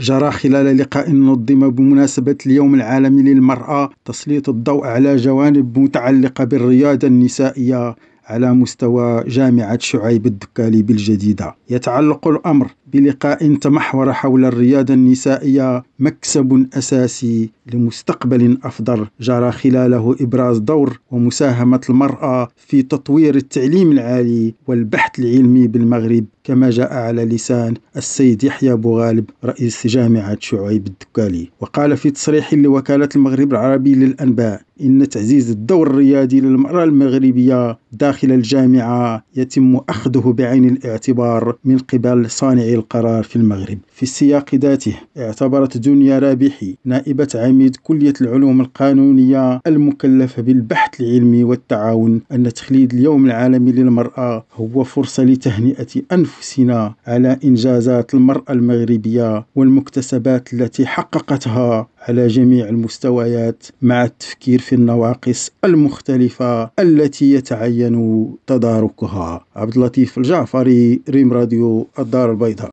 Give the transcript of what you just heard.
جرى خلال لقاء نظم بمناسبة اليوم العالمي للمرأة تسليط الضوء على جوانب متعلقة بالرياضة النسائية على مستوى جامعة شعيب الدكالي بالجديدة. يتعلق الأمر بلقاء تمحور حول الرياضة النسائية مكسب أساسي لمستقبل أفضل. جرى خلاله إبراز دور ومساهمة المرأة في تطوير التعليم العالي والبحث العلمي بالمغرب. كما جاء على لسان السيد يحيى بوغالب رئيس جامعة شعيب الدكالي وقال في تصريح لوكالة المغرب العربي للأنباء إن تعزيز الدور الريادي للمرأة المغربية داخل الجامعة يتم أخذه بعين الاعتبار من قبل صانعي القرار في المغرب. في السياق ذاته اعتبرت دنيا رابحي نائبة عميد كلية العلوم القانونية المكلفة بالبحث العلمي والتعاون أن تخليد اليوم العالمي للمرأة هو فرصة لتهنئة أنفسنا على إنجازات المرأة المغربية والمكتسبات التي حققتها على جميع المستويات مع التفكير في النواقص المختلفة التي يتعين تداركها. عبد اللطيف الجعفري ريم راديو الدار البيضاء.